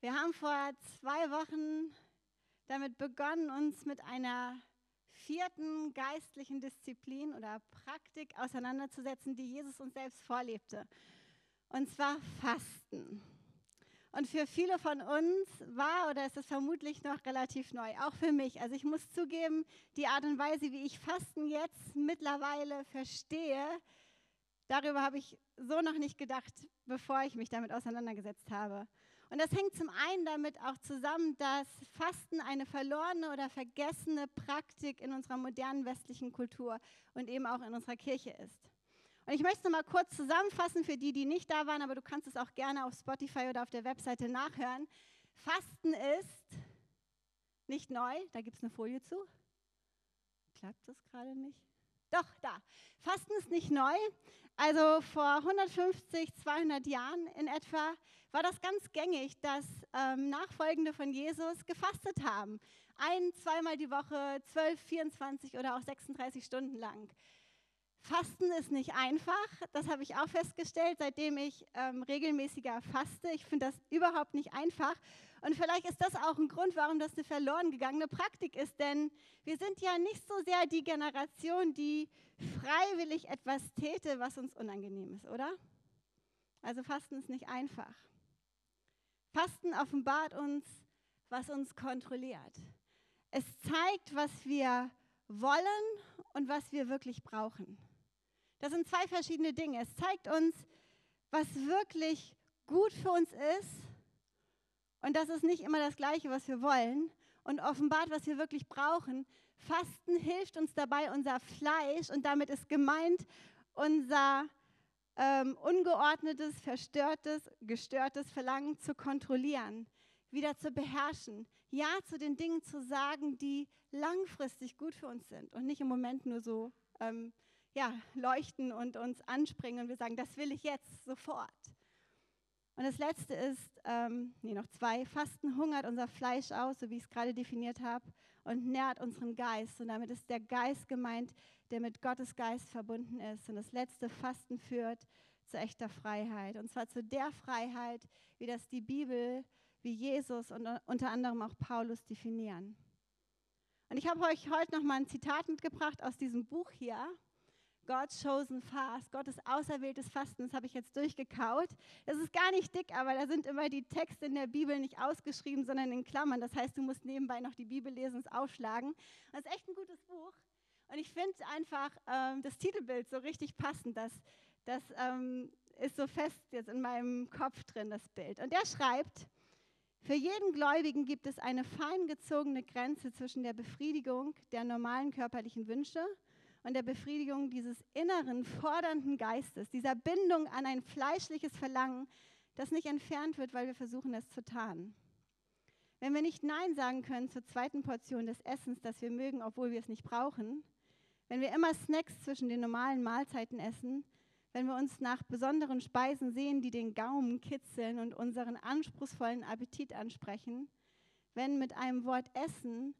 Wir haben vor zwei Wochen damit begonnen, uns mit einer vierten geistlichen Disziplin oder Praktik auseinanderzusetzen, die Jesus uns selbst vorlebte. Und zwar Fasten. Und für viele von uns war oder ist es vermutlich noch relativ neu, auch für mich. Also ich muss zugeben, die Art und Weise, wie ich Fasten jetzt mittlerweile verstehe, darüber habe ich so noch nicht gedacht, bevor ich mich damit auseinandergesetzt habe. Und das hängt zum einen damit auch zusammen, dass Fasten eine verlorene oder vergessene Praktik in unserer modernen westlichen Kultur und eben auch in unserer Kirche ist. Und ich möchte es nochmal kurz zusammenfassen für die, die nicht da waren, aber du kannst es auch gerne auf Spotify oder auf der Webseite nachhören. Fasten ist nicht neu, da gibt es eine Folie zu. Klappt das gerade nicht? Doch, da. Fasten ist nicht neu. Also vor 150, 200 Jahren in etwa war das ganz gängig, dass ähm, Nachfolgende von Jesus gefastet haben. Ein, zweimal die Woche, 12, 24 oder auch 36 Stunden lang. Fasten ist nicht einfach, das habe ich auch festgestellt, seitdem ich ähm, regelmäßiger faste. Ich finde das überhaupt nicht einfach. Und vielleicht ist das auch ein Grund, warum das eine verloren gegangene Praktik ist, denn wir sind ja nicht so sehr die Generation, die freiwillig etwas täte, was uns unangenehm ist, oder? Also Fasten ist nicht einfach. Fasten offenbart uns, was uns kontrolliert. Es zeigt, was wir wollen und was wir wirklich brauchen. Das sind zwei verschiedene Dinge. Es zeigt uns, was wirklich gut für uns ist und das ist nicht immer das Gleiche, was wir wollen und offenbart, was wir wirklich brauchen. Fasten hilft uns dabei, unser Fleisch und damit ist gemeint unser ähm, ungeordnetes, verstörtes, gestörtes Verlangen zu kontrollieren, wieder zu beherrschen, Ja zu den Dingen zu sagen, die langfristig gut für uns sind und nicht im Moment nur so ähm, ja, leuchten und uns anspringen und wir sagen, das will ich jetzt sofort. Und das letzte ist, ähm, nee, noch zwei, Fasten hungert unser Fleisch aus, so wie ich es gerade definiert habe, und nährt unseren Geist. Und damit ist der Geist gemeint, der mit Gottes Geist verbunden ist. Und das letzte Fasten führt zu echter Freiheit. Und zwar zu der Freiheit, wie das die Bibel, wie Jesus und unter anderem auch Paulus definieren. Und ich habe euch heute noch mal ein Zitat mitgebracht aus diesem Buch hier. God's Chosen Fast, Gottes auserwähltes Fasten, das habe ich jetzt durchgekaut. Das ist gar nicht dick, aber da sind immer die Texte in der Bibel nicht ausgeschrieben, sondern in Klammern. Das heißt, du musst nebenbei noch die Bibel lesen es aufschlagen. Das ist echt ein gutes Buch. Und ich finde einfach ähm, das Titelbild so richtig passend. Das, das ähm, ist so fest jetzt in meinem Kopf drin, das Bild. Und er schreibt, für jeden Gläubigen gibt es eine fein gezogene Grenze zwischen der Befriedigung der normalen körperlichen Wünsche und der Befriedigung dieses inneren, fordernden Geistes, dieser Bindung an ein fleischliches Verlangen, das nicht entfernt wird, weil wir versuchen, es zu tarnen. Wenn wir nicht Nein sagen können zur zweiten Portion des Essens, das wir mögen, obwohl wir es nicht brauchen, wenn wir immer Snacks zwischen den normalen Mahlzeiten essen, wenn wir uns nach besonderen Speisen sehen, die den Gaumen kitzeln und unseren anspruchsvollen Appetit ansprechen, wenn mit einem Wort Essen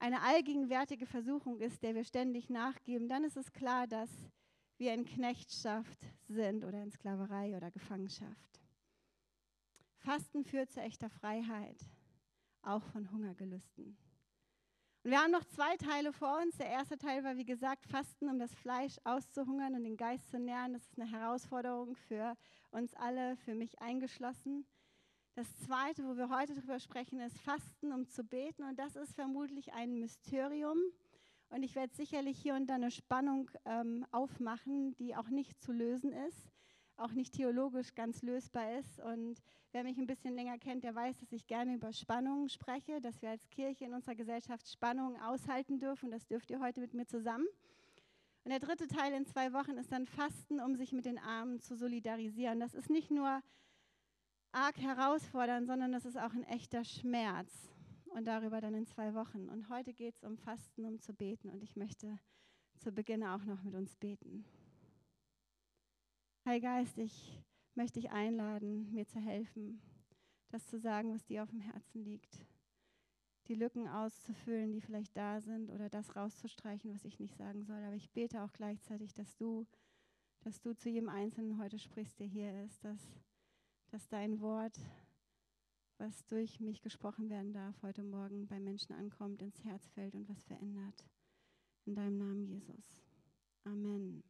eine allgegenwärtige Versuchung ist, der wir ständig nachgeben, dann ist es klar, dass wir in Knechtschaft sind oder in Sklaverei oder Gefangenschaft. Fasten führt zu echter Freiheit, auch von Hungergelüsten. Und wir haben noch zwei Teile vor uns. Der erste Teil war, wie gesagt, Fasten, um das Fleisch auszuhungern und den Geist zu nähren. Das ist eine Herausforderung für uns alle, für mich eingeschlossen. Das zweite, wo wir heute drüber sprechen, ist Fasten, um zu beten. Und das ist vermutlich ein Mysterium. Und ich werde sicherlich hier und da eine Spannung ähm, aufmachen, die auch nicht zu lösen ist, auch nicht theologisch ganz lösbar ist. Und wer mich ein bisschen länger kennt, der weiß, dass ich gerne über Spannungen spreche, dass wir als Kirche in unserer Gesellschaft Spannungen aushalten dürfen. Das dürft ihr heute mit mir zusammen. Und der dritte Teil in zwei Wochen ist dann Fasten, um sich mit den Armen zu solidarisieren. Das ist nicht nur arg herausfordern, sondern das ist auch ein echter Schmerz. Und darüber dann in zwei Wochen. Und heute geht es um Fasten, um zu beten. Und ich möchte zu Beginn auch noch mit uns beten. Heiliger Geist, ich möchte dich einladen, mir zu helfen, das zu sagen, was dir auf dem Herzen liegt. Die Lücken auszufüllen, die vielleicht da sind, oder das rauszustreichen, was ich nicht sagen soll. Aber ich bete auch gleichzeitig, dass du, dass du zu jedem Einzelnen heute sprichst, der hier ist, dass dass dein Wort was durch mich gesprochen werden darf heute Morgen bei Menschen ankommt, ins Herz fällt und was verändert. In deinem Namen, Jesus. Amen.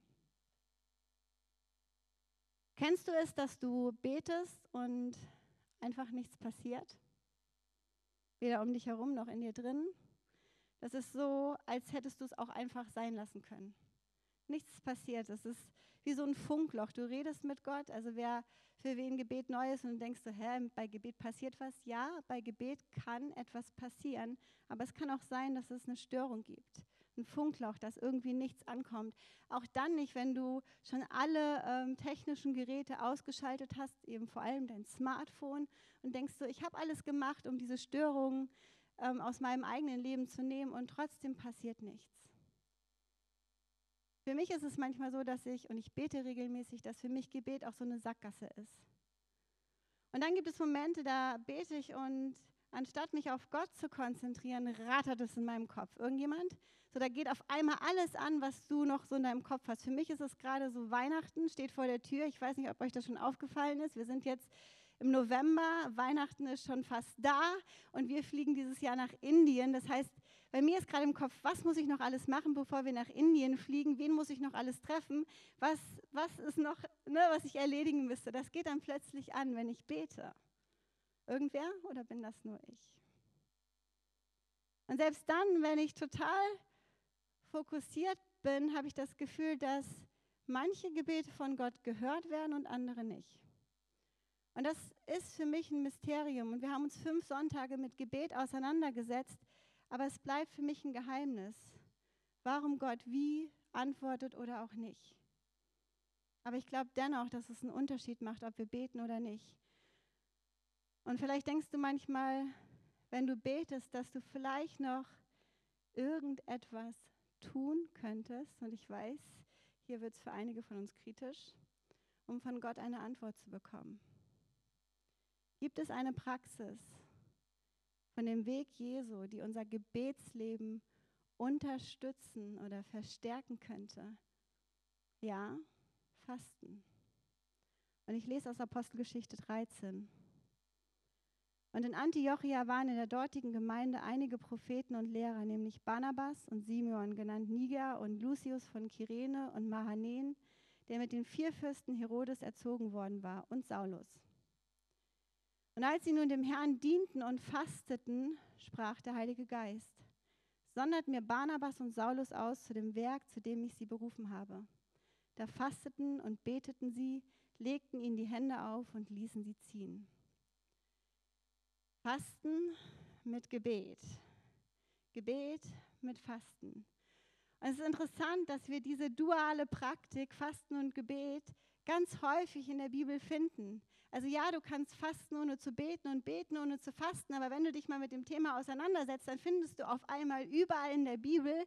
Kennst du es, dass du betest und einfach nichts passiert? Weder um dich herum noch in dir drin. Das ist so, als hättest du es auch einfach sein lassen können. Nichts passiert. Es ist wie so ein Funkloch. Du redest mit Gott. Also wer für wen Gebet neu ist und denkst du, hä, bei Gebet passiert was? Ja, bei Gebet kann etwas passieren. Aber es kann auch sein, dass es eine Störung gibt ein Funkloch, dass irgendwie nichts ankommt. Auch dann nicht, wenn du schon alle ähm, technischen Geräte ausgeschaltet hast, eben vor allem dein Smartphone und denkst so, ich habe alles gemacht, um diese Störungen ähm, aus meinem eigenen Leben zu nehmen und trotzdem passiert nichts. Für mich ist es manchmal so, dass ich, und ich bete regelmäßig, dass für mich Gebet auch so eine Sackgasse ist. Und dann gibt es Momente, da bete ich und anstatt mich auf Gott zu konzentrieren, rattert es in meinem Kopf. Irgendjemand? So, da geht auf einmal alles an, was du noch so in deinem Kopf hast. Für mich ist es gerade so Weihnachten, steht vor der Tür. Ich weiß nicht, ob euch das schon aufgefallen ist. Wir sind jetzt im November, Weihnachten ist schon fast da und wir fliegen dieses Jahr nach Indien. Das heißt, bei mir ist gerade im Kopf, was muss ich noch alles machen, bevor wir nach Indien fliegen? Wen muss ich noch alles treffen? Was, was ist noch, ne, was ich erledigen müsste? Das geht dann plötzlich an, wenn ich bete. Irgendwer oder bin das nur ich? Und selbst dann, wenn ich total fokussiert bin, habe ich das Gefühl, dass manche Gebete von Gott gehört werden und andere nicht. Und das ist für mich ein Mysterium. Und wir haben uns fünf Sonntage mit Gebet auseinandergesetzt, aber es bleibt für mich ein Geheimnis, warum Gott wie antwortet oder auch nicht. Aber ich glaube dennoch, dass es einen Unterschied macht, ob wir beten oder nicht. Und vielleicht denkst du manchmal, wenn du betest, dass du vielleicht noch irgendetwas tun könntest, und ich weiß, hier wird es für einige von uns kritisch, um von Gott eine Antwort zu bekommen. Gibt es eine Praxis von dem Weg Jesu, die unser Gebetsleben unterstützen oder verstärken könnte? Ja, Fasten. Und ich lese aus Apostelgeschichte 13. Und in Antiochia waren in der dortigen Gemeinde einige Propheten und Lehrer, nämlich Barnabas und Simeon, genannt Niger, und Lucius von Kyrene und Mahanen, der mit den vier Fürsten Herodes erzogen worden war, und Saulus. Und als sie nun dem Herrn dienten und fasteten, sprach der Heilige Geist, sondert mir Barnabas und Saulus aus zu dem Werk, zu dem ich sie berufen habe. Da fasteten und beteten sie, legten ihnen die Hände auf und ließen sie ziehen. Fasten mit Gebet. Gebet mit Fasten. Und es ist interessant, dass wir diese duale Praktik, Fasten und Gebet, ganz häufig in der Bibel finden. Also ja, du kannst fasten, ohne zu beten und beten, ohne zu fasten, aber wenn du dich mal mit dem Thema auseinandersetzt, dann findest du auf einmal überall in der Bibel,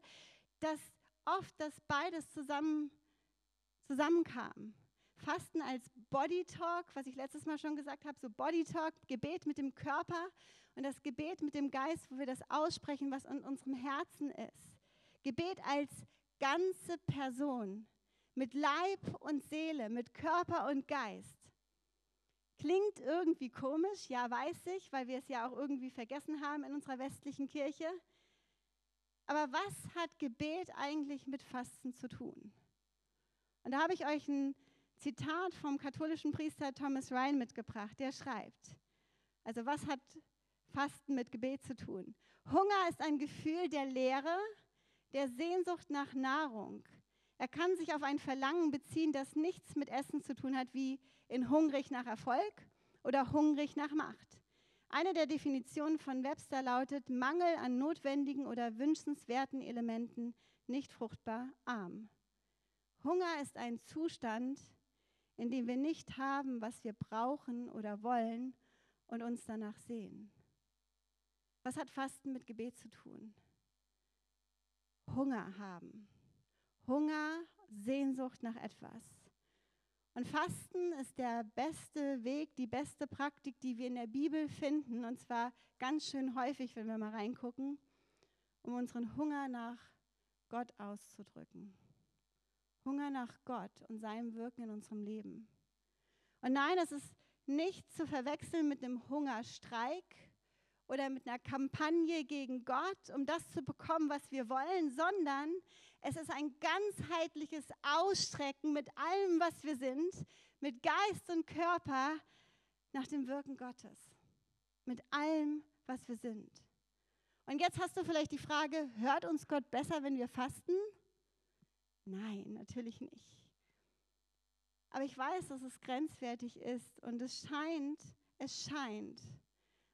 dass oft das beides zusammen, zusammenkam. Fasten als Body Talk, was ich letztes Mal schon gesagt habe, so Body Talk, Gebet mit dem Körper und das Gebet mit dem Geist, wo wir das aussprechen, was in unserem Herzen ist. Gebet als ganze Person, mit Leib und Seele, mit Körper und Geist. Klingt irgendwie komisch, ja, weiß ich, weil wir es ja auch irgendwie vergessen haben in unserer westlichen Kirche. Aber was hat Gebet eigentlich mit Fasten zu tun? Und da habe ich euch ein Zitat vom katholischen Priester Thomas Ryan mitgebracht. Der schreibt, also was hat Fasten mit Gebet zu tun? Hunger ist ein Gefühl der Leere, der Sehnsucht nach Nahrung. Er kann sich auf ein Verlangen beziehen, das nichts mit Essen zu tun hat, wie in hungrig nach Erfolg oder hungrig nach Macht. Eine der Definitionen von Webster lautet Mangel an notwendigen oder wünschenswerten Elementen, nicht fruchtbar, arm. Hunger ist ein Zustand, indem wir nicht haben, was wir brauchen oder wollen und uns danach sehen. Was hat Fasten mit Gebet zu tun? Hunger haben. Hunger, Sehnsucht nach etwas. Und Fasten ist der beste Weg, die beste Praktik, die wir in der Bibel finden, und zwar ganz schön häufig, wenn wir mal reingucken, um unseren Hunger nach Gott auszudrücken. Hunger nach Gott und seinem Wirken in unserem Leben. Und nein, es ist nicht zu verwechseln mit einem Hungerstreik oder mit einer Kampagne gegen Gott, um das zu bekommen, was wir wollen, sondern es ist ein ganzheitliches Ausstrecken mit allem, was wir sind, mit Geist und Körper nach dem Wirken Gottes. Mit allem, was wir sind. Und jetzt hast du vielleicht die Frage, hört uns Gott besser, wenn wir fasten? Nein, natürlich nicht. Aber ich weiß, dass es grenzwertig ist und es scheint, es scheint,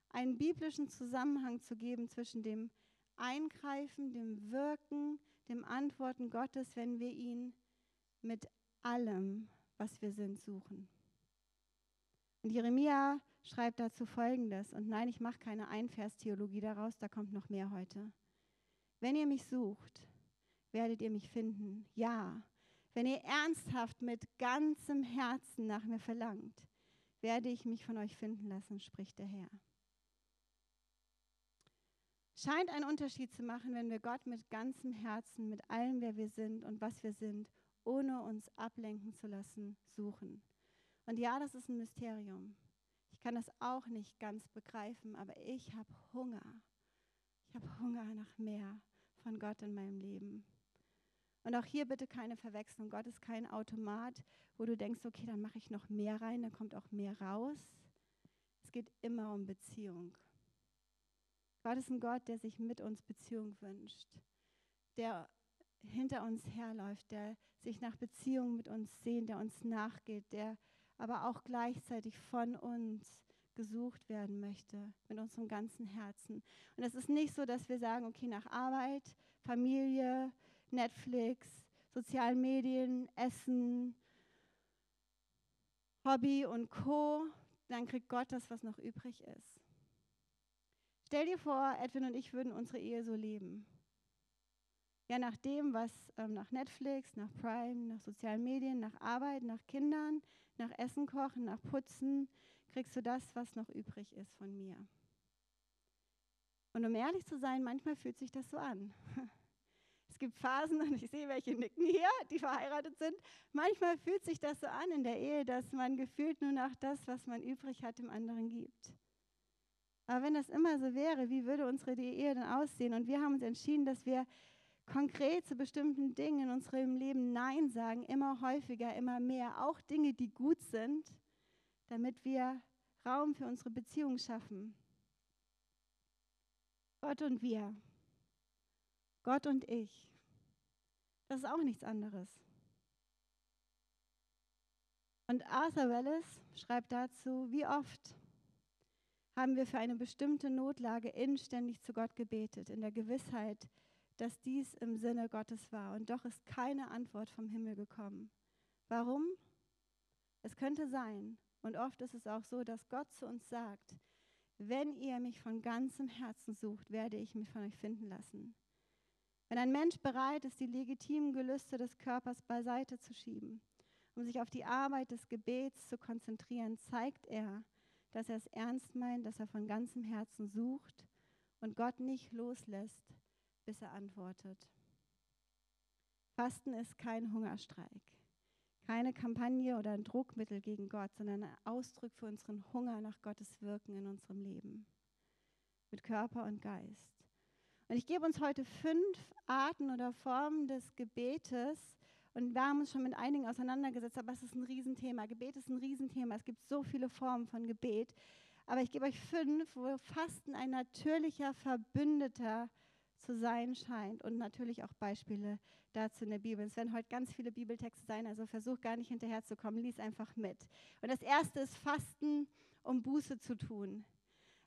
einen biblischen Zusammenhang zu geben zwischen dem Eingreifen, dem Wirken, dem Antworten Gottes, wenn wir ihn mit allem, was wir sind, suchen. Und Jeremia schreibt dazu Folgendes. Und nein, ich mache keine Einverstheologie daraus, da kommt noch mehr heute. Wenn ihr mich sucht, werdet ihr mich finden. Ja, wenn ihr ernsthaft mit ganzem Herzen nach mir verlangt, werde ich mich von euch finden lassen, spricht der Herr. Scheint einen Unterschied zu machen, wenn wir Gott mit ganzem Herzen, mit allem, wer wir sind und was wir sind, ohne uns ablenken zu lassen, suchen. Und ja, das ist ein Mysterium. Ich kann das auch nicht ganz begreifen, aber ich habe Hunger. Ich habe Hunger nach mehr von Gott in meinem Leben. Und auch hier bitte keine Verwechslung. Gott ist kein Automat, wo du denkst, okay, dann mache ich noch mehr rein, dann kommt auch mehr raus. Es geht immer um Beziehung. Gott ist ein Gott, der sich mit uns Beziehung wünscht, der hinter uns herläuft, der sich nach Beziehung mit uns sehnt, der uns nachgeht, der aber auch gleichzeitig von uns gesucht werden möchte, mit unserem ganzen Herzen. Und es ist nicht so, dass wir sagen, okay, nach Arbeit, Familie, Netflix, sozialen Medien, Essen, Hobby und Co., dann kriegt Gott das, was noch übrig ist. Stell dir vor, Edwin und ich würden unsere Ehe so leben. Ja, nach dem, was ähm, nach Netflix, nach Prime, nach sozialen Medien, nach Arbeit, nach Kindern, nach Essen kochen, nach Putzen, kriegst du das, was noch übrig ist von mir. Und um ehrlich zu sein, manchmal fühlt sich das so an. Es gibt Phasen, und ich sehe welche nicken hier, die verheiratet sind. Manchmal fühlt sich das so an in der Ehe, dass man gefühlt nur noch das, was man übrig hat, dem anderen gibt. Aber wenn das immer so wäre, wie würde unsere Ehe dann aussehen? Und wir haben uns entschieden, dass wir konkret zu bestimmten Dingen in unserem Leben Nein sagen, immer häufiger, immer mehr, auch Dinge, die gut sind, damit wir Raum für unsere Beziehung schaffen. Gott und wir. Gott und ich. Das ist auch nichts anderes. Und Arthur Wallace schreibt dazu, wie oft haben wir für eine bestimmte Notlage inständig zu Gott gebetet, in der Gewissheit, dass dies im Sinne Gottes war. Und doch ist keine Antwort vom Himmel gekommen. Warum? Es könnte sein, und oft ist es auch so, dass Gott zu uns sagt, wenn ihr mich von ganzem Herzen sucht, werde ich mich von euch finden lassen. Wenn ein Mensch bereit ist, die legitimen Gelüste des Körpers beiseite zu schieben, um sich auf die Arbeit des Gebets zu konzentrieren, zeigt er, dass er es ernst meint, dass er von ganzem Herzen sucht und Gott nicht loslässt, bis er antwortet. Fasten ist kein Hungerstreik, keine Kampagne oder ein Druckmittel gegen Gott, sondern ein Ausdruck für unseren Hunger nach Gottes Wirken in unserem Leben, mit Körper und Geist. Und ich gebe uns heute fünf Arten oder Formen des Gebetes. Und wir haben uns schon mit einigen auseinandergesetzt, aber es ist ein Riesenthema. Gebet ist ein Riesenthema. Es gibt so viele Formen von Gebet. Aber ich gebe euch fünf, wo Fasten ein natürlicher Verbündeter zu sein scheint. Und natürlich auch Beispiele dazu in der Bibel. Es werden heute ganz viele Bibeltexte sein, also versuch gar nicht hinterherzukommen, lies einfach mit. Und das erste ist Fasten, um Buße zu tun.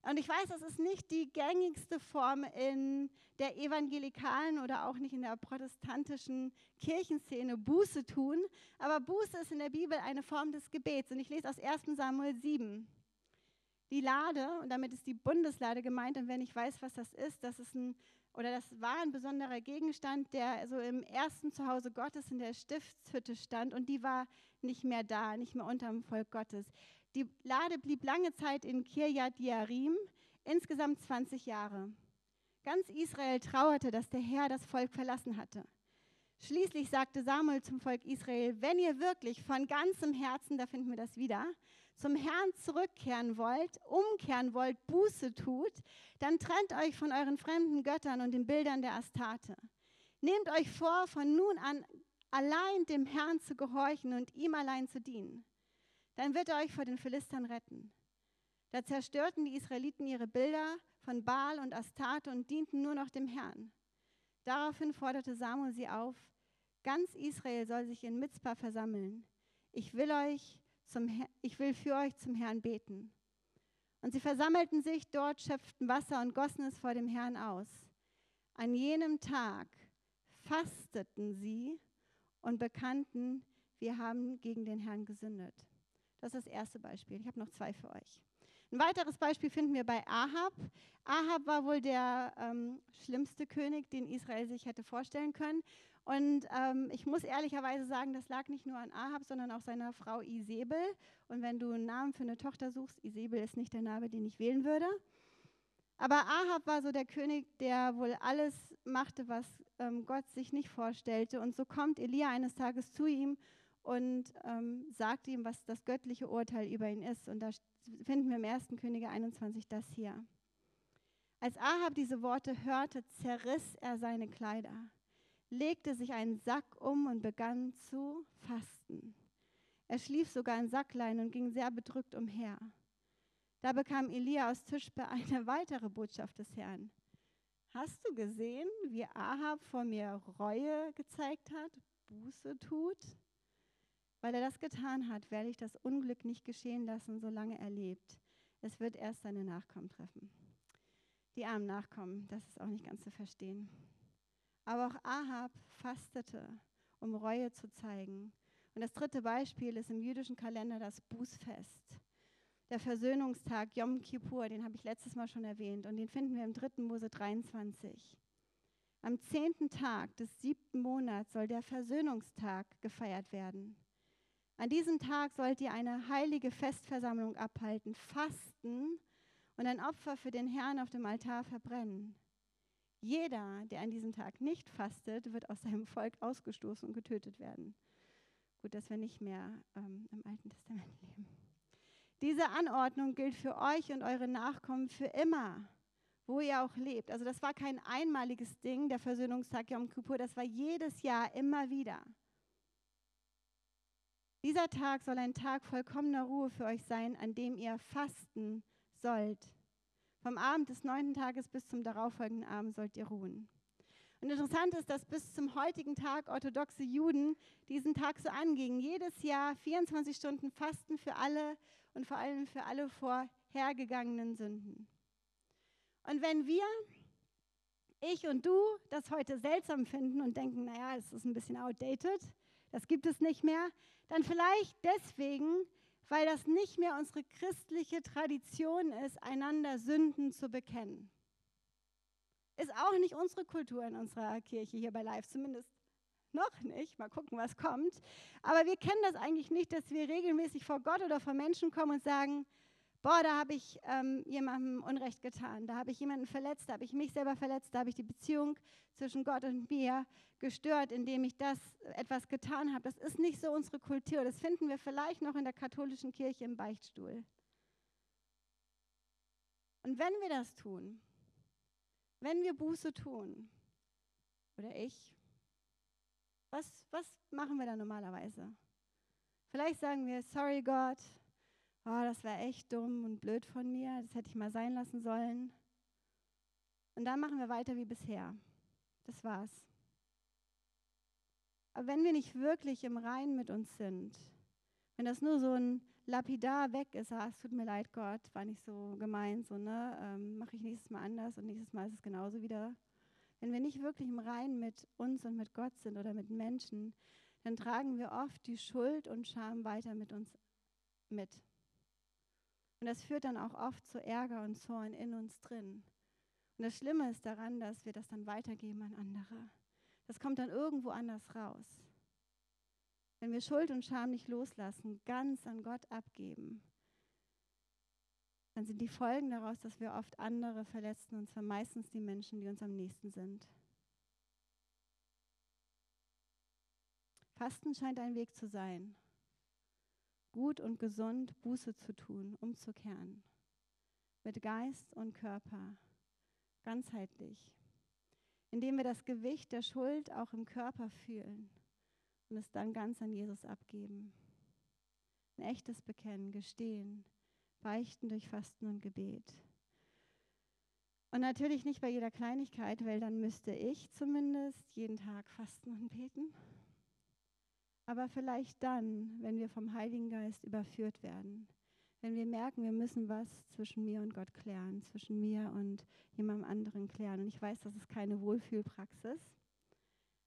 Und ich weiß, das ist nicht die gängigste Form in der evangelikalen oder auch nicht in der protestantischen Kirchenszene, Buße tun. Aber Buße ist in der Bibel eine Form des Gebets. Und ich lese aus 1 Samuel 7. Die Lade, und damit ist die Bundeslade gemeint, und wenn ich weiß, was das ist, das ist ein, oder das war ein besonderer Gegenstand, der so im ersten Zuhause Gottes in der Stiftshütte stand, und die war nicht mehr da, nicht mehr unter dem Volk Gottes. Die Lade blieb lange Zeit in Kirjat Jearim, insgesamt 20 Jahre. Ganz Israel trauerte, dass der Herr das Volk verlassen hatte. Schließlich sagte Samuel zum Volk Israel, wenn ihr wirklich von ganzem Herzen, da finden wir das wieder, zum Herrn zurückkehren wollt, umkehren wollt, Buße tut, dann trennt euch von euren fremden Göttern und den Bildern der Astarte. Nehmt euch vor, von nun an allein dem Herrn zu gehorchen und ihm allein zu dienen. Dann wird er euch vor den Philistern retten. Da zerstörten die Israeliten ihre Bilder von Baal und Astarte und dienten nur noch dem Herrn. Daraufhin forderte Samuel sie auf, ganz Israel soll sich in Mizpah versammeln. Ich will, euch zum, ich will für euch zum Herrn beten. Und sie versammelten sich dort, schöpften Wasser und gossen es vor dem Herrn aus. An jenem Tag fasteten sie und bekannten, wir haben gegen den Herrn gesündet. Das ist das erste Beispiel. Ich habe noch zwei für euch. Ein weiteres Beispiel finden wir bei Ahab. Ahab war wohl der ähm, schlimmste König, den Israel sich hätte vorstellen können. Und ähm, ich muss ehrlicherweise sagen, das lag nicht nur an Ahab, sondern auch seiner Frau Isabel. Und wenn du einen Namen für eine Tochter suchst, Isabel ist nicht der Name, den ich wählen würde. Aber Ahab war so der König, der wohl alles machte, was ähm, Gott sich nicht vorstellte. Und so kommt Elia eines Tages zu ihm und ähm, sagt ihm, was das göttliche Urteil über ihn ist. Und da finden wir im 1. Könige 21 das hier. Als Ahab diese Worte hörte, zerriss er seine Kleider, legte sich einen Sack um und begann zu fasten. Er schlief sogar in Sacklein und ging sehr bedrückt umher. Da bekam Elia aus Tischbe eine weitere Botschaft des Herrn. Hast du gesehen, wie Ahab vor mir Reue gezeigt hat, Buße tut? Weil er das getan hat, werde ich das Unglück nicht geschehen lassen, solange er lebt. Es wird erst seine Nachkommen treffen. Die armen Nachkommen, das ist auch nicht ganz zu verstehen. Aber auch Ahab fastete, um Reue zu zeigen. Und das dritte Beispiel ist im jüdischen Kalender das Bußfest. Der Versöhnungstag Yom Kippur, den habe ich letztes Mal schon erwähnt und den finden wir im 3. Mose 23. Am zehnten Tag des siebten Monats soll der Versöhnungstag gefeiert werden. An diesem Tag sollt ihr eine heilige Festversammlung abhalten, fasten und ein Opfer für den Herrn auf dem Altar verbrennen. Jeder, der an diesem Tag nicht fastet, wird aus seinem Volk ausgestoßen und getötet werden. Gut, dass wir nicht mehr ähm, im Alten Testament leben. Diese Anordnung gilt für euch und eure Nachkommen für immer, wo ihr auch lebt. Also das war kein einmaliges Ding, der Versöhnungstag Yom Kippur, das war jedes Jahr immer wieder. Dieser Tag soll ein Tag vollkommener Ruhe für euch sein, an dem ihr fasten sollt. Vom Abend des neunten Tages bis zum darauffolgenden Abend sollt ihr ruhen. Und interessant ist, dass bis zum heutigen Tag orthodoxe Juden diesen Tag so angingen. Jedes Jahr 24 Stunden Fasten für alle und vor allem für alle vorhergegangenen Sünden. Und wenn wir, ich und du, das heute seltsam finden und denken, naja, es ist ein bisschen outdated, das gibt es nicht mehr, dann vielleicht deswegen, weil das nicht mehr unsere christliche Tradition ist, einander Sünden zu bekennen. Ist auch nicht unsere Kultur in unserer Kirche hier bei Live, zumindest noch nicht. Mal gucken, was kommt. Aber wir kennen das eigentlich nicht, dass wir regelmäßig vor Gott oder vor Menschen kommen und sagen, boah, da habe ich ähm, jemandem Unrecht getan, da habe ich jemanden verletzt, da habe ich mich selber verletzt, da habe ich die Beziehung zwischen Gott und mir gestört, indem ich das etwas getan habe. Das ist nicht so unsere Kultur. Das finden wir vielleicht noch in der katholischen Kirche im Beichtstuhl. Und wenn wir das tun, wenn wir Buße tun, oder ich, was, was machen wir da normalerweise? Vielleicht sagen wir, sorry Gott, oh, das war echt dumm und blöd von mir, das hätte ich mal sein lassen sollen. Und dann machen wir weiter wie bisher. Das war's. Aber wenn wir nicht wirklich im Reinen mit uns sind, wenn das nur so ein lapidar weg ist, ah, es tut mir leid, Gott, war nicht so gemeint, so, ne, ähm, mache ich nächstes Mal anders und nächstes Mal ist es genauso wieder. Wenn wir nicht wirklich im Reinen mit uns und mit Gott sind oder mit Menschen, dann tragen wir oft die Schuld und Scham weiter mit uns mit. Und das führt dann auch oft zu Ärger und Zorn in uns drin. Und das Schlimme ist daran, dass wir das dann weitergeben an andere. Das kommt dann irgendwo anders raus. Wenn wir Schuld und Scham nicht loslassen, ganz an Gott abgeben, dann sind die Folgen daraus, dass wir oft andere verletzen, und zwar meistens die Menschen, die uns am nächsten sind. Fasten scheint ein Weg zu sein. Gut und gesund Buße zu tun, umzukehren. Mit Geist und Körper, ganzheitlich. Indem wir das Gewicht der Schuld auch im Körper fühlen und es dann ganz an Jesus abgeben. Ein echtes Bekennen, Gestehen, Beichten durch Fasten und Gebet. Und natürlich nicht bei jeder Kleinigkeit, weil dann müsste ich zumindest jeden Tag fasten und beten. Aber vielleicht dann, wenn wir vom Heiligen Geist überführt werden, wenn wir merken, wir müssen was zwischen mir und Gott klären, zwischen mir und jemandem anderen klären. Und ich weiß, das ist keine Wohlfühlpraxis.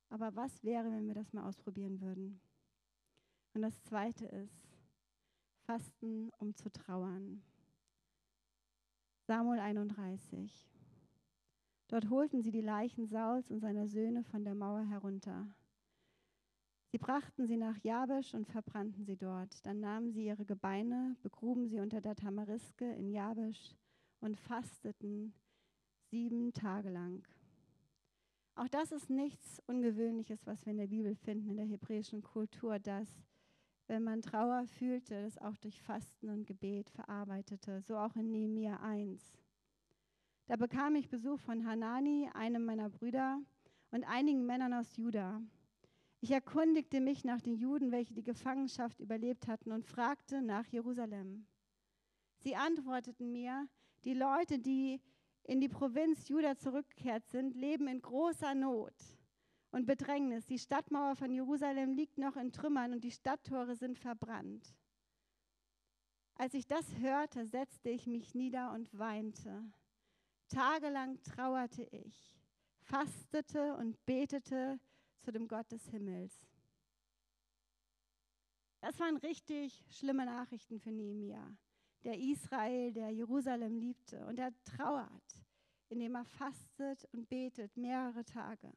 Aber was wäre, wenn wir das mal ausprobieren würden? Und das Zweite ist, Fasten, um zu trauern. Samuel 31. Dort holten sie die Leichen Sauls und seiner Söhne von der Mauer herunter. Sie brachten sie nach Jabesch und verbrannten sie dort. Dann nahmen sie ihre Gebeine, begruben sie unter der Tamariske in Jabesch und fasteten sieben Tage lang. Auch das ist nichts Ungewöhnliches, was wir in der Bibel finden, in der hebräischen Kultur, dass wenn man Trauer fühlte, das auch durch Fasten und Gebet verarbeitete, so auch in Nehemiah 1. Da bekam ich Besuch von Hanani, einem meiner Brüder, und einigen Männern aus Juda. Ich erkundigte mich nach den Juden, welche die Gefangenschaft überlebt hatten, und fragte nach Jerusalem. Sie antworteten mir, die Leute, die in die Provinz Juda zurückgekehrt sind, leben in großer Not und Bedrängnis. Die Stadtmauer von Jerusalem liegt noch in Trümmern und die Stadttore sind verbrannt. Als ich das hörte, setzte ich mich nieder und weinte. Tagelang trauerte ich, fastete und betete zu dem Gott des Himmels. Das waren richtig schlimme Nachrichten für Nehemia, der Israel, der Jerusalem liebte. Und er trauert, indem er fastet und betet mehrere Tage.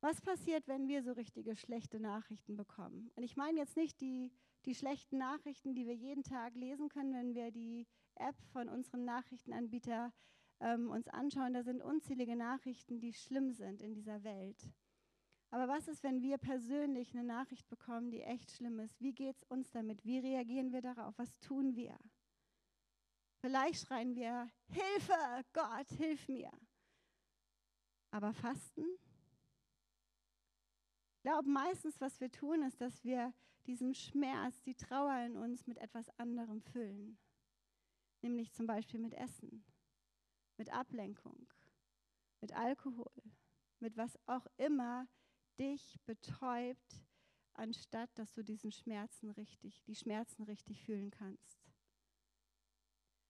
Was passiert, wenn wir so richtige schlechte Nachrichten bekommen? Und ich meine jetzt nicht die, die schlechten Nachrichten, die wir jeden Tag lesen können, wenn wir die App von unserem Nachrichtenanbieter ähm, uns anschauen, da sind unzählige Nachrichten, die schlimm sind in dieser Welt. Aber was ist, wenn wir persönlich eine Nachricht bekommen, die echt schlimm ist? Wie geht es uns damit? Wie reagieren wir darauf? Was tun wir? Vielleicht schreien wir, Hilfe, Gott, hilf mir. Aber Fasten? Ich glaube, meistens, was wir tun, ist, dass wir diesen Schmerz, die Trauer in uns mit etwas anderem füllen. Nämlich zum Beispiel mit Essen mit Ablenkung, mit Alkohol, mit was auch immer dich betäubt, anstatt dass du diesen Schmerzen richtig, die Schmerzen richtig fühlen kannst.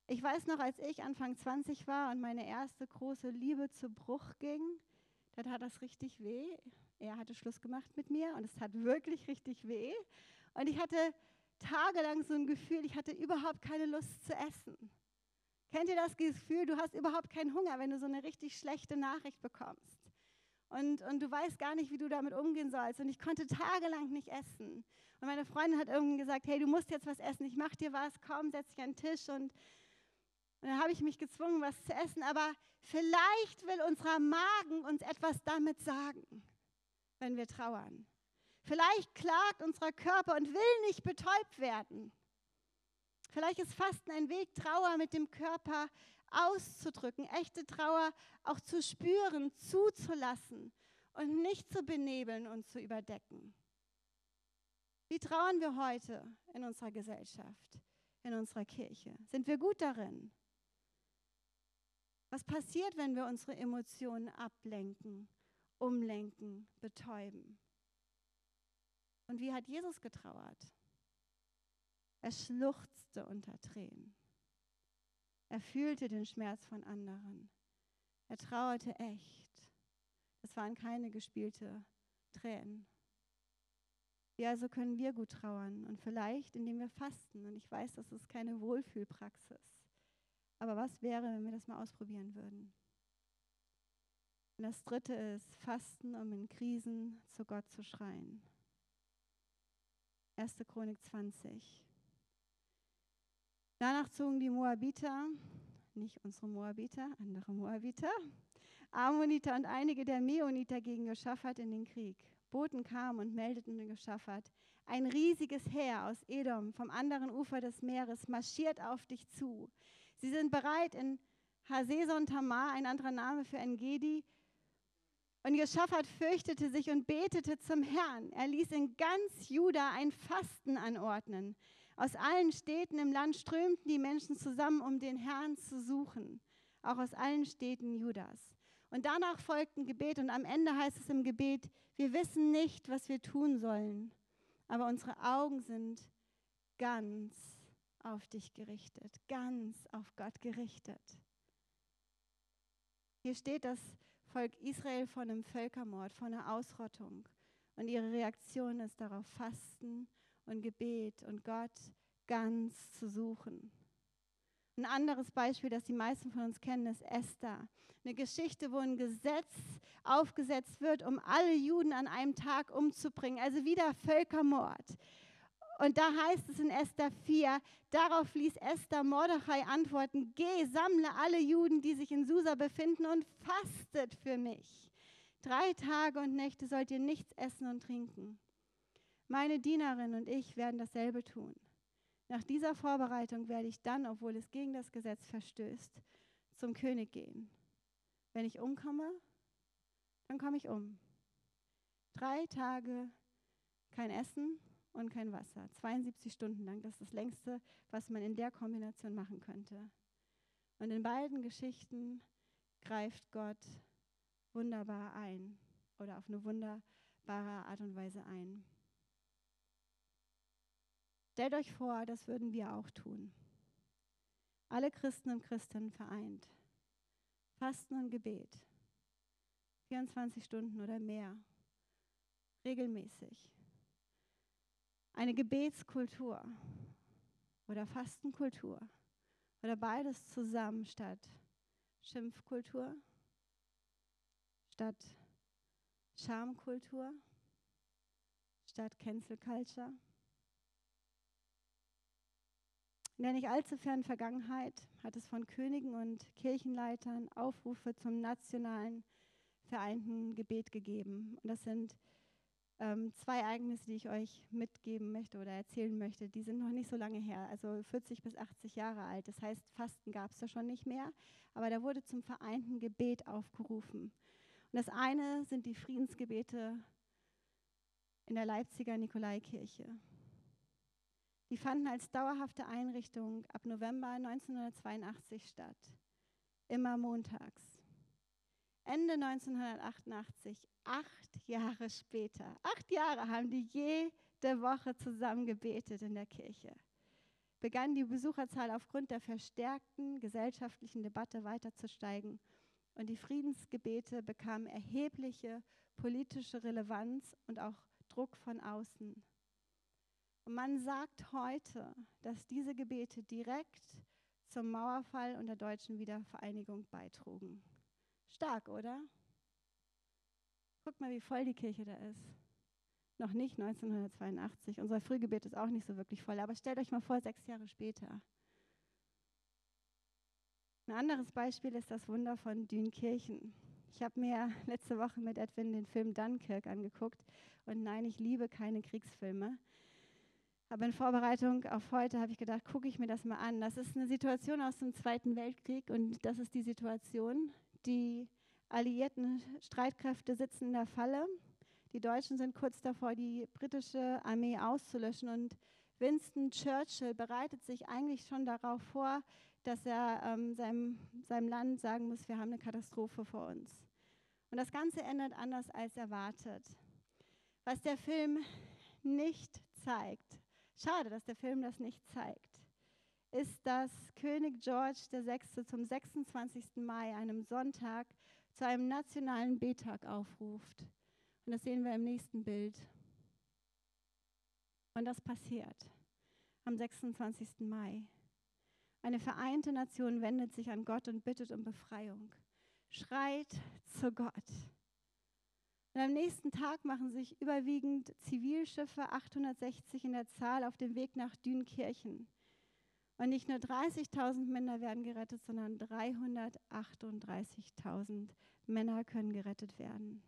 Ich weiß noch, als ich Anfang 20 war und meine erste große Liebe zu Bruch ging, da tat das richtig weh. Er hatte Schluss gemacht mit mir und es tat wirklich richtig weh. Und ich hatte tagelang so ein Gefühl, ich hatte überhaupt keine Lust zu essen. Kennt ihr das Gefühl, du hast überhaupt keinen Hunger, wenn du so eine richtig schlechte Nachricht bekommst? Und, und du weißt gar nicht, wie du damit umgehen sollst. Und ich konnte tagelang nicht essen. Und meine Freundin hat irgendwann gesagt, hey, du musst jetzt was essen. Ich mach dir was, komm, setz dich an den Tisch. Und, und dann habe ich mich gezwungen, was zu essen. Aber vielleicht will unser Magen uns etwas damit sagen, wenn wir trauern. Vielleicht klagt unser Körper und will nicht betäubt werden. Vielleicht ist Fasten ein Weg, Trauer mit dem Körper auszudrücken, echte Trauer auch zu spüren, zuzulassen und nicht zu benebeln und zu überdecken. Wie trauern wir heute in unserer Gesellschaft, in unserer Kirche? Sind wir gut darin? Was passiert, wenn wir unsere Emotionen ablenken, umlenken, betäuben? Und wie hat Jesus getrauert? Er schluchzte unter Tränen. Er fühlte den Schmerz von anderen. Er trauerte echt. Es waren keine gespielte Tränen. Wie also können wir gut trauern? Und vielleicht, indem wir fasten. Und ich weiß, das ist keine Wohlfühlpraxis. Aber was wäre, wenn wir das mal ausprobieren würden? Und das dritte ist Fasten, um in Krisen zu Gott zu schreien. 1. Chronik 20. Danach zogen die Moabiter, nicht unsere Moabiter, andere Moabiter, Ammoniter und einige der Meoniter gegen Joschafat in den Krieg. Boten kamen und meldeten Joschafat, Ein riesiges Heer aus Edom vom anderen Ufer des Meeres marschiert auf dich zu. Sie sind bereit in Haseson Tamar, ein anderer Name für Engedi. Und Jeschafat fürchtete sich und betete zum Herrn. Er ließ in ganz Juda ein Fasten anordnen. Aus allen Städten im Land strömten die Menschen zusammen, um den Herrn zu suchen. Auch aus allen Städten Judas. Und danach folgten Gebet und am Ende heißt es im Gebet, wir wissen nicht, was wir tun sollen, aber unsere Augen sind ganz auf dich gerichtet, ganz auf Gott gerichtet. Hier steht das Volk Israel vor einem Völkermord, vor einer Ausrottung. Und ihre Reaktion ist darauf Fasten und Gebet und Gott ganz zu suchen. Ein anderes Beispiel, das die meisten von uns kennen, ist Esther. Eine Geschichte, wo ein Gesetz aufgesetzt wird, um alle Juden an einem Tag umzubringen. Also wieder Völkermord. Und da heißt es in Esther 4, darauf ließ Esther Mordechai antworten, geh, sammle alle Juden, die sich in Susa befinden und fastet für mich. Drei Tage und Nächte sollt ihr nichts essen und trinken. Meine Dienerin und ich werden dasselbe tun. Nach dieser Vorbereitung werde ich dann, obwohl es gegen das Gesetz verstößt, zum König gehen. Wenn ich umkomme, dann komme ich um. Drei Tage kein Essen und kein Wasser. 72 Stunden lang. Das ist das längste, was man in der Kombination machen könnte. Und in beiden Geschichten greift Gott wunderbar ein oder auf eine wunderbare Art und Weise ein. Stellt euch vor, das würden wir auch tun. Alle Christen und Christinnen vereint. Fasten und Gebet. 24 Stunden oder mehr. Regelmäßig. Eine Gebetskultur oder Fastenkultur oder beides zusammen statt Schimpfkultur, statt Schamkultur, statt Cancel Culture. In der nicht allzu fernen Vergangenheit hat es von Königen und Kirchenleitern Aufrufe zum nationalen vereinten Gebet gegeben. Und das sind ähm, zwei Ereignisse, die ich euch mitgeben möchte oder erzählen möchte. Die sind noch nicht so lange her, also 40 bis 80 Jahre alt. Das heißt, Fasten gab es da schon nicht mehr, aber da wurde zum vereinten Gebet aufgerufen. Und das eine sind die Friedensgebete in der Leipziger Nikolaikirche. Die fanden als dauerhafte Einrichtung ab November 1982 statt, immer montags. Ende 1988, acht Jahre später, acht Jahre haben die jede Woche zusammen gebetet in der Kirche. Begann die Besucherzahl aufgrund der verstärkten gesellschaftlichen Debatte weiter zu steigen und die Friedensgebete bekamen erhebliche politische Relevanz und auch Druck von außen. Und man sagt heute, dass diese Gebete direkt zum Mauerfall und der deutschen Wiedervereinigung beitrugen. Stark, oder? Guckt mal, wie voll die Kirche da ist. Noch nicht 1982. Unser Frühgebet ist auch nicht so wirklich voll. Aber stellt euch mal vor, sechs Jahre später. Ein anderes Beispiel ist das Wunder von Dünkirchen. Ich habe mir letzte Woche mit Edwin den Film Dunkirk angeguckt. Und nein, ich liebe keine Kriegsfilme. Aber in Vorbereitung auf heute habe ich gedacht, gucke ich mir das mal an. Das ist eine Situation aus dem Zweiten Weltkrieg und das ist die Situation. Die alliierten Streitkräfte sitzen in der Falle. Die Deutschen sind kurz davor, die britische Armee auszulöschen und Winston Churchill bereitet sich eigentlich schon darauf vor, dass er ähm, seinem, seinem Land sagen muss, wir haben eine Katastrophe vor uns. Und das Ganze endet anders als erwartet. Was der Film nicht zeigt, schade, dass der Film das nicht zeigt, ist, dass König George VI. zum 26. Mai, einem Sonntag, zu einem nationalen Betag aufruft. Und das sehen wir im nächsten Bild. Und das passiert am 26. Mai. Eine vereinte Nation wendet sich an Gott und bittet um Befreiung, schreit zu Gott. Und am nächsten Tag machen sich überwiegend Zivilschiffe, 860 in der Zahl, auf den Weg nach Dünkirchen. Und nicht nur 30.000 Männer werden gerettet, sondern 338.000 Männer können gerettet werden.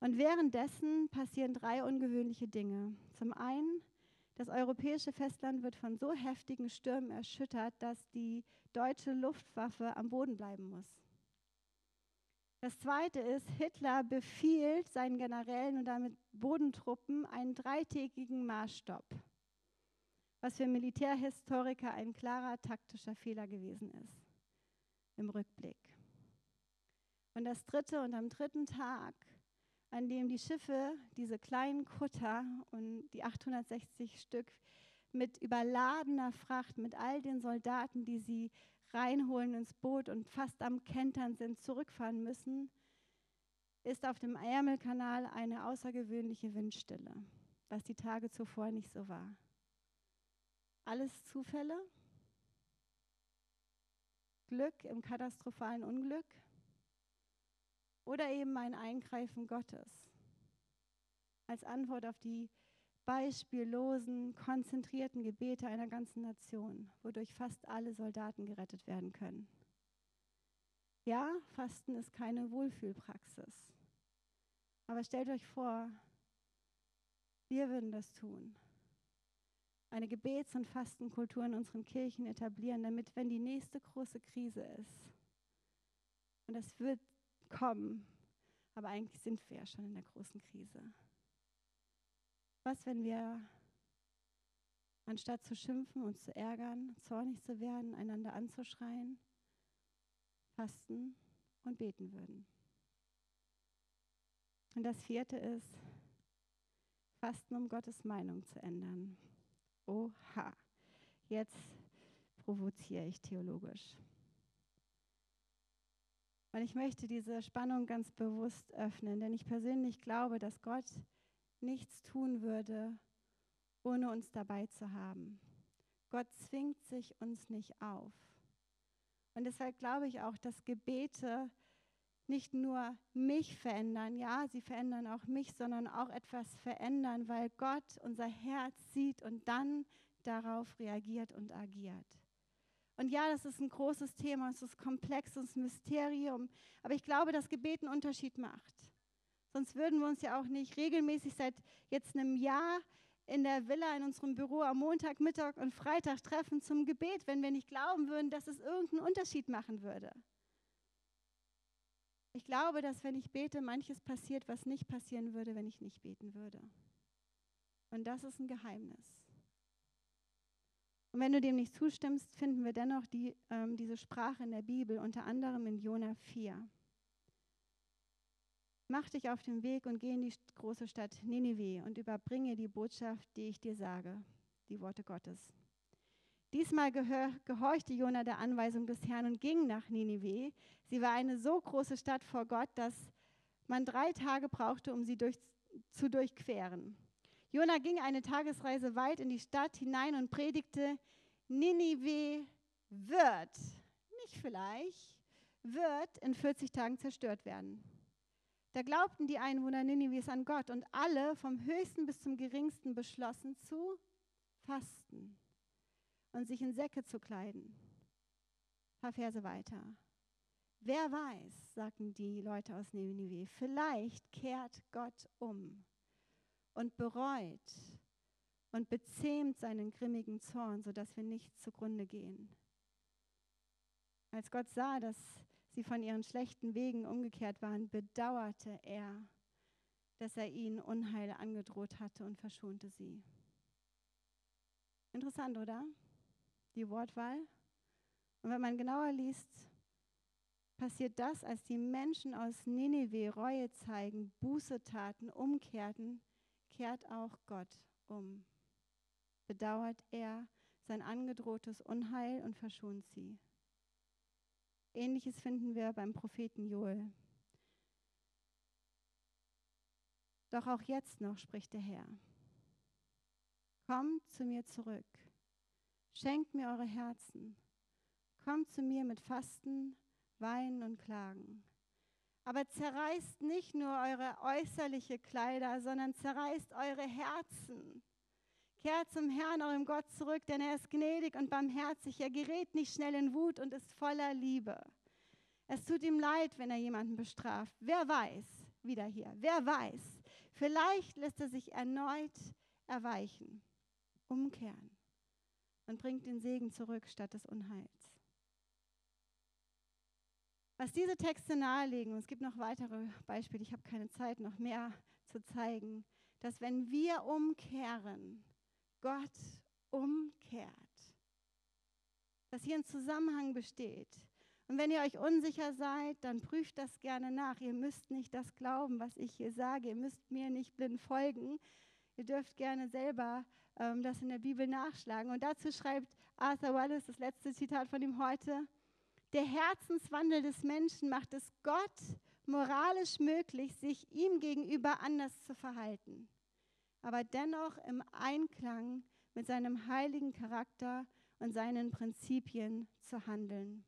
Und währenddessen passieren drei ungewöhnliche Dinge. Zum einen, das europäische Festland wird von so heftigen Stürmen erschüttert, dass die deutsche Luftwaffe am Boden bleiben muss. Das zweite ist, Hitler befiehlt seinen Generälen und damit Bodentruppen einen dreitägigen Marschstopp, was für Militärhistoriker ein klarer taktischer Fehler gewesen ist im Rückblick. Und das dritte und am dritten Tag, an dem die Schiffe, diese kleinen Kutter und die 860 Stück mit überladener Fracht, mit all den Soldaten, die sie reinholen ins Boot und fast am Kentern sind, zurückfahren müssen, ist auf dem Ärmelkanal eine außergewöhnliche Windstille, was die Tage zuvor nicht so war. Alles Zufälle? Glück im katastrophalen Unglück? Oder eben ein Eingreifen Gottes als Antwort auf die beispiellosen, konzentrierten Gebete einer ganzen Nation, wodurch fast alle Soldaten gerettet werden können. Ja, Fasten ist keine Wohlfühlpraxis. Aber stellt euch vor, wir würden das tun. Eine Gebets- und Fastenkultur in unseren Kirchen etablieren, damit, wenn die nächste große Krise ist, und es wird kommen, aber eigentlich sind wir ja schon in der großen Krise, was, wenn wir, anstatt zu schimpfen, und zu ärgern, zornig zu werden, einander anzuschreien, fasten und beten würden? Und das vierte ist, Fasten, um Gottes Meinung zu ändern. Oha, jetzt provoziere ich theologisch. Und ich möchte diese Spannung ganz bewusst öffnen, denn ich persönlich glaube, dass Gott nichts tun würde, ohne uns dabei zu haben. Gott zwingt sich uns nicht auf. Und deshalb glaube ich auch, dass Gebete nicht nur mich verändern, ja, sie verändern auch mich, sondern auch etwas verändern, weil Gott unser Herz sieht und dann darauf reagiert und agiert. Und ja, das ist ein großes Thema, es ist komplex, es ist ein Mysterium, aber ich glaube, dass Gebet einen Unterschied macht. Sonst würden wir uns ja auch nicht regelmäßig seit jetzt einem Jahr in der Villa in unserem Büro am Montag, Mittag und Freitag treffen zum Gebet, wenn wir nicht glauben würden, dass es irgendeinen Unterschied machen würde. Ich glaube, dass wenn ich bete, manches passiert, was nicht passieren würde, wenn ich nicht beten würde. Und das ist ein Geheimnis. Und wenn du dem nicht zustimmst, finden wir dennoch die, ähm, diese Sprache in der Bibel, unter anderem in Jona 4. Mach dich auf den Weg und geh in die große Stadt Ninive und überbringe die Botschaft, die ich dir sage, die Worte Gottes. Diesmal gehorchte Jona der Anweisung des Herrn und ging nach Ninive. Sie war eine so große Stadt vor Gott, dass man drei Tage brauchte, um sie durch, zu durchqueren. Jona ging eine Tagesreise weit in die Stadt hinein und predigte, Ninive wird, nicht vielleicht, wird in 40 Tagen zerstört werden. Da glaubten die Einwohner Ninives an Gott und alle vom höchsten bis zum geringsten beschlossen zu fasten und sich in Säcke zu kleiden. Ein paar Verse weiter. Wer weiß, sagten die Leute aus Ninive, vielleicht kehrt Gott um und bereut und bezähmt seinen grimmigen Zorn, sodass wir nicht zugrunde gehen. Als Gott sah, dass sie von ihren schlechten Wegen umgekehrt waren, bedauerte er, dass er ihnen Unheil angedroht hatte und verschonte sie. Interessant, oder? Die Wortwahl. Und wenn man genauer liest, passiert das, als die Menschen aus Nineveh Reue zeigen, Buße taten, umkehrten, kehrt auch Gott um. Bedauert er sein angedrohtes Unheil und verschont sie. Ähnliches finden wir beim Propheten Joel. Doch auch jetzt noch spricht der Herr. Kommt zu mir zurück, schenkt mir eure Herzen, kommt zu mir mit Fasten, Weinen und Klagen. Aber zerreißt nicht nur eure äußerliche Kleider, sondern zerreißt eure Herzen. Kehrt zum Herrn, eurem Gott, zurück, denn er ist gnädig und barmherzig. Er gerät nicht schnell in Wut und ist voller Liebe. Es tut ihm leid, wenn er jemanden bestraft. Wer weiß, wieder hier. Wer weiß, vielleicht lässt er sich erneut erweichen, umkehren und bringt den Segen zurück statt des Unheils. Was diese Texte nahelegen, und es gibt noch weitere Beispiele, ich habe keine Zeit, noch mehr zu zeigen, dass wenn wir umkehren, Gott umkehrt. Dass hier ein Zusammenhang besteht. Und wenn ihr euch unsicher seid, dann prüft das gerne nach. Ihr müsst nicht das glauben, was ich hier sage. Ihr müsst mir nicht blind folgen. Ihr dürft gerne selber ähm, das in der Bibel nachschlagen. Und dazu schreibt Arthur Wallace, das letzte Zitat von ihm heute, der Herzenswandel des Menschen macht es Gott moralisch möglich, sich ihm gegenüber anders zu verhalten, aber dennoch im Einklang mit seinem heiligen Charakter und seinen Prinzipien zu handeln.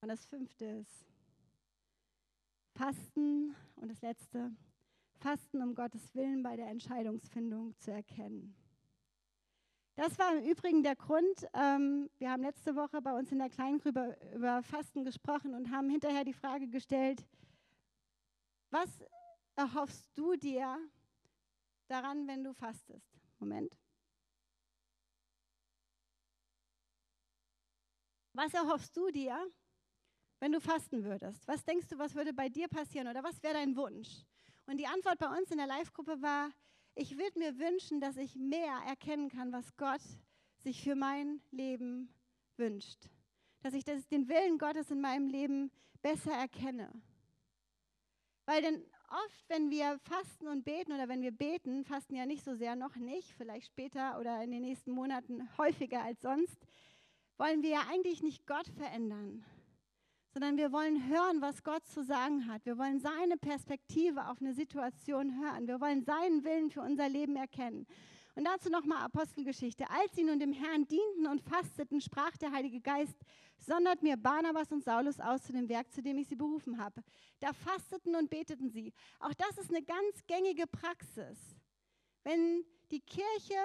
Und das fünfte ist Fasten und das letzte, Fasten um Gottes Willen bei der Entscheidungsfindung zu erkennen. Das war im Übrigen der Grund, ähm, wir haben letzte Woche bei uns in der Kleingruppe über Fasten gesprochen und haben hinterher die Frage gestellt, was erhoffst du dir daran, wenn du fastest? Moment. Was erhoffst du dir, wenn du fasten würdest? Was denkst du, was würde bei dir passieren oder was wäre dein Wunsch? Und die Antwort bei uns in der Live-Gruppe war, ich würde mir wünschen, dass ich mehr erkennen kann, was Gott sich für mein Leben wünscht. Dass ich das, den Willen Gottes in meinem Leben besser erkenne. Weil denn oft, wenn wir fasten und beten oder wenn wir beten, fasten ja nicht so sehr, noch nicht, vielleicht später oder in den nächsten Monaten häufiger als sonst, wollen wir ja eigentlich nicht Gott verändern, sondern wir wollen hören, was Gott zu sagen hat. Wir wollen seine Perspektive auf eine Situation hören. Wir wollen seinen Willen für unser Leben erkennen. Und dazu nochmal Apostelgeschichte. Als sie nun dem Herrn dienten und fasteten, sprach der Heilige Geist, sondert mir Barnabas und Saulus aus zu dem Werk, zu dem ich sie berufen habe. Da fasteten und beteten sie. Auch das ist eine ganz gängige Praxis. Wenn die Kirche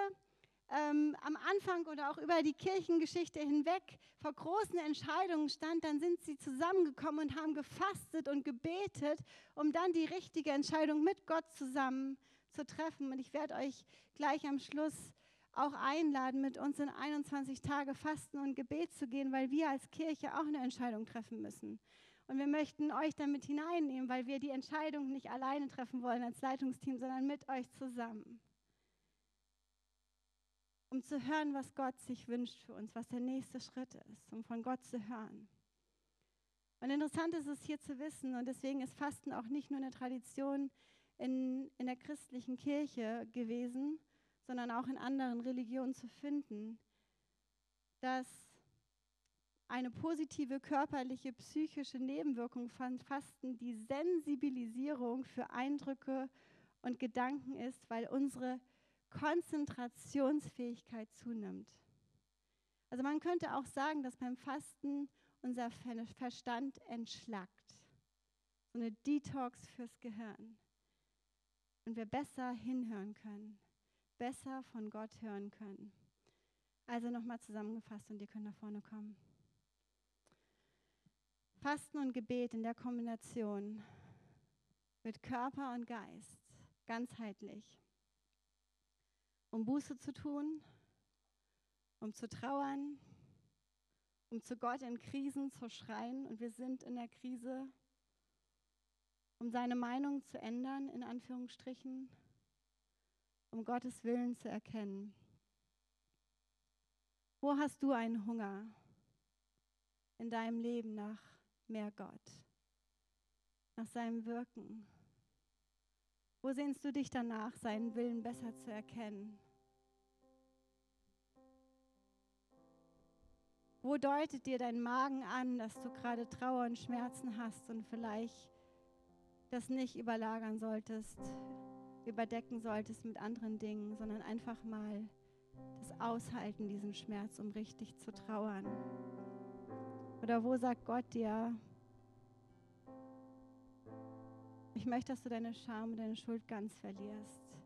ähm, am Anfang oder auch über die Kirchengeschichte hinweg vor großen Entscheidungen stand, dann sind sie zusammengekommen und haben gefastet und gebetet, um dann die richtige Entscheidung mit Gott zusammen zu treffen. Und ich werde euch gleich am Schluss auch einladen, mit uns in 21 Tage Fasten und Gebet zu gehen, weil wir als Kirche auch eine Entscheidung treffen müssen. Und wir möchten euch damit hineinnehmen, weil wir die Entscheidung nicht alleine treffen wollen als Leitungsteam, sondern mit euch zusammen um zu hören, was Gott sich wünscht für uns, was der nächste Schritt ist, um von Gott zu hören. Und interessant ist es hier zu wissen, und deswegen ist Fasten auch nicht nur eine Tradition in, in der christlichen Kirche gewesen, sondern auch in anderen Religionen zu finden, dass eine positive körperliche, psychische Nebenwirkung von Fasten die Sensibilisierung für Eindrücke und Gedanken ist, weil unsere Konzentrationsfähigkeit zunimmt. Also man könnte auch sagen, dass beim Fasten unser Verstand entschlackt. So eine Detox fürs Gehirn. Und wir besser hinhören können, besser von Gott hören können. Also nochmal zusammengefasst und ihr könnt nach vorne kommen. Fasten und Gebet in der Kombination mit Körper und Geist, ganzheitlich um Buße zu tun, um zu trauern, um zu Gott in Krisen zu schreien. Und wir sind in der Krise, um seine Meinung zu ändern, in Anführungsstrichen, um Gottes Willen zu erkennen. Wo hast du einen Hunger in deinem Leben nach mehr Gott, nach seinem Wirken? Wo sehnst du dich danach, seinen Willen besser zu erkennen? Wo deutet dir dein Magen an, dass du gerade Trauer und Schmerzen hast und vielleicht das nicht überlagern solltest, überdecken solltest mit anderen Dingen, sondern einfach mal das Aushalten, diesen Schmerz, um richtig zu trauern? Oder wo sagt Gott dir, ich möchte, dass du deine Scham und deine Schuld ganz verlierst.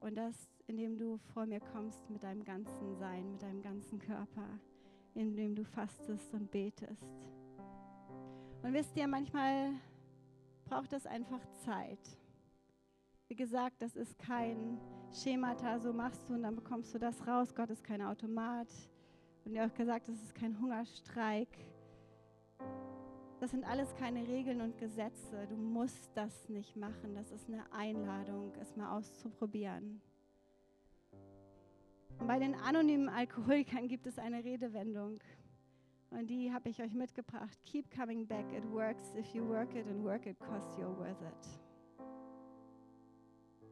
Und das, indem du vor mir kommst mit deinem ganzen Sein, mit deinem ganzen Körper, indem du fastest und betest. Und wisst ihr, manchmal braucht das einfach Zeit. Wie gesagt, das ist kein Schemata, so machst du und dann bekommst du das raus. Gott ist kein Automat. Und ihr auch gesagt, das ist kein Hungerstreik. Das sind alles keine Regeln und Gesetze. Du musst das nicht machen. Das ist eine Einladung, es mal auszuprobieren. Und bei den anonymen Alkoholikern gibt es eine Redewendung. Und die habe ich euch mitgebracht. Keep coming back. It works if you work it and work it costs you're worth it.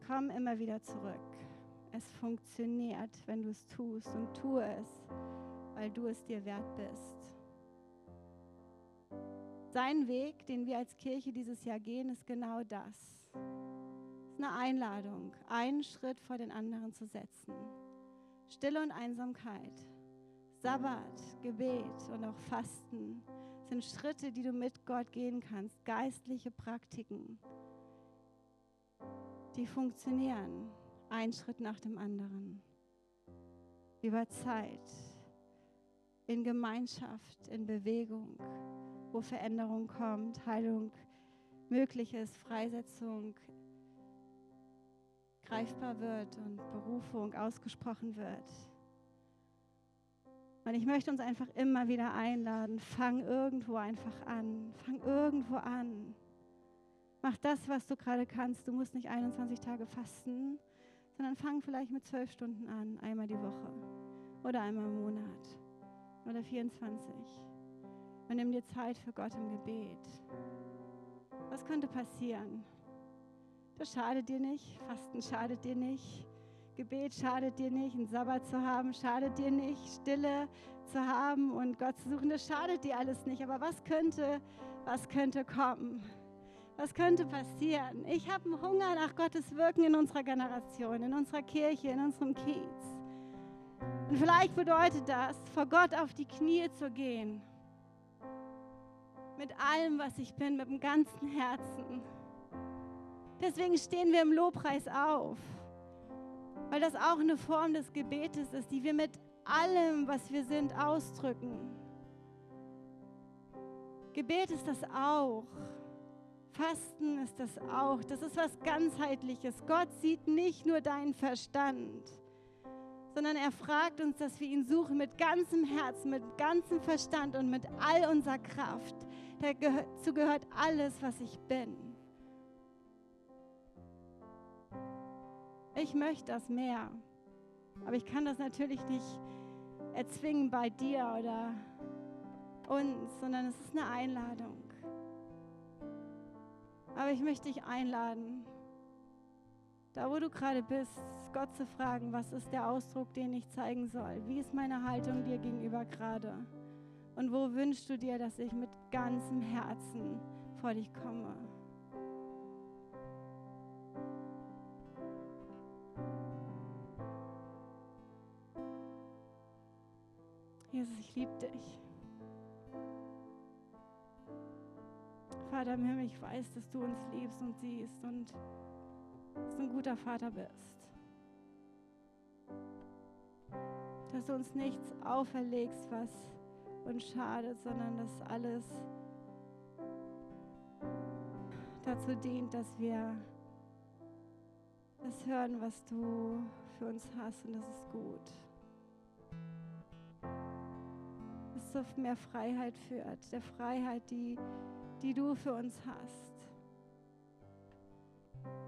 Komm immer wieder zurück. Es funktioniert, wenn du es tust und tue es, weil du es dir wert bist. Sein Weg, den wir als Kirche dieses Jahr gehen, ist genau das. Es ist eine Einladung, einen Schritt vor den anderen zu setzen. Stille und Einsamkeit, Sabbat, Gebet und auch Fasten sind Schritte, die du mit Gott gehen kannst, geistliche Praktiken, die funktionieren, ein Schritt nach dem anderen, über Zeit, in Gemeinschaft, in Bewegung, wo Veränderung kommt, Heilung möglich ist, Freisetzung greifbar wird und Berufung ausgesprochen wird. Und ich möchte uns einfach immer wieder einladen, fang irgendwo einfach an, fang irgendwo an. Mach das, was du gerade kannst. Du musst nicht 21 Tage fasten, sondern fang vielleicht mit zwölf Stunden an, einmal die Woche oder einmal im Monat oder 24. Und nimm dir Zeit für Gott im Gebet. Was könnte passieren? Das schadet dir nicht, Fasten schadet dir nicht, Gebet schadet dir nicht, einen Sabbat zu haben schadet dir nicht, Stille zu haben und Gott zu suchen, das schadet dir alles nicht. Aber was könnte, was könnte kommen? Was könnte passieren? Ich habe einen Hunger nach Gottes Wirken in unserer Generation, in unserer Kirche, in unserem Kiez. Und vielleicht bedeutet das, vor Gott auf die Knie zu gehen mit allem, was ich bin, mit dem ganzen Herzen. Deswegen stehen wir im Lobpreis auf, weil das auch eine Form des Gebetes ist, die wir mit allem, was wir sind, ausdrücken. Gebet ist das auch. Fasten ist das auch. Das ist was ganzheitliches. Gott sieht nicht nur deinen Verstand, sondern er fragt uns, dass wir ihn suchen mit ganzem Herzen, mit ganzem Verstand und mit all unserer Kraft. Dazu gehört alles, was ich bin. Ich möchte das mehr, aber ich kann das natürlich nicht erzwingen bei dir oder uns, sondern es ist eine Einladung. Aber ich möchte dich einladen, da wo du gerade bist, Gott zu fragen, was ist der Ausdruck, den ich zeigen soll? Wie ist meine Haltung dir gegenüber gerade? Und wo wünschst du dir, dass ich mit ganzem Herzen vor dich komme? Jesus, ich liebe dich. Vater im Himmel, ich weiß, dass du uns liebst und siehst und dass du ein guter Vater bist. Dass du uns nichts auferlegst, was uns schadet, sondern dass alles dazu dient, dass wir das hören, was du für uns hast und das ist gut. Dass es auf mehr Freiheit führt, der Freiheit, die, die du für uns hast.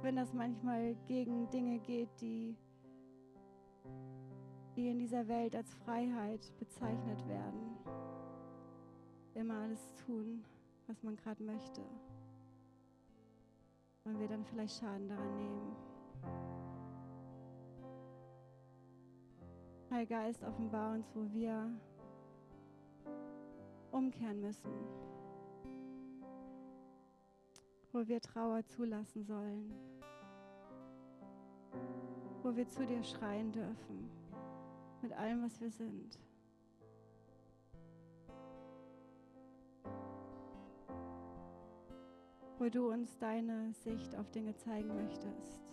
Wenn das manchmal gegen Dinge geht, die, die in dieser Welt als Freiheit bezeichnet werden immer alles tun, was man gerade möchte. Und wir dann vielleicht Schaden daran nehmen. Heiliger Geist, offenbar uns, wo wir umkehren müssen. Wo wir Trauer zulassen sollen. Wo wir zu dir schreien dürfen. Mit allem, was wir sind. wo du uns deine Sicht auf Dinge zeigen möchtest.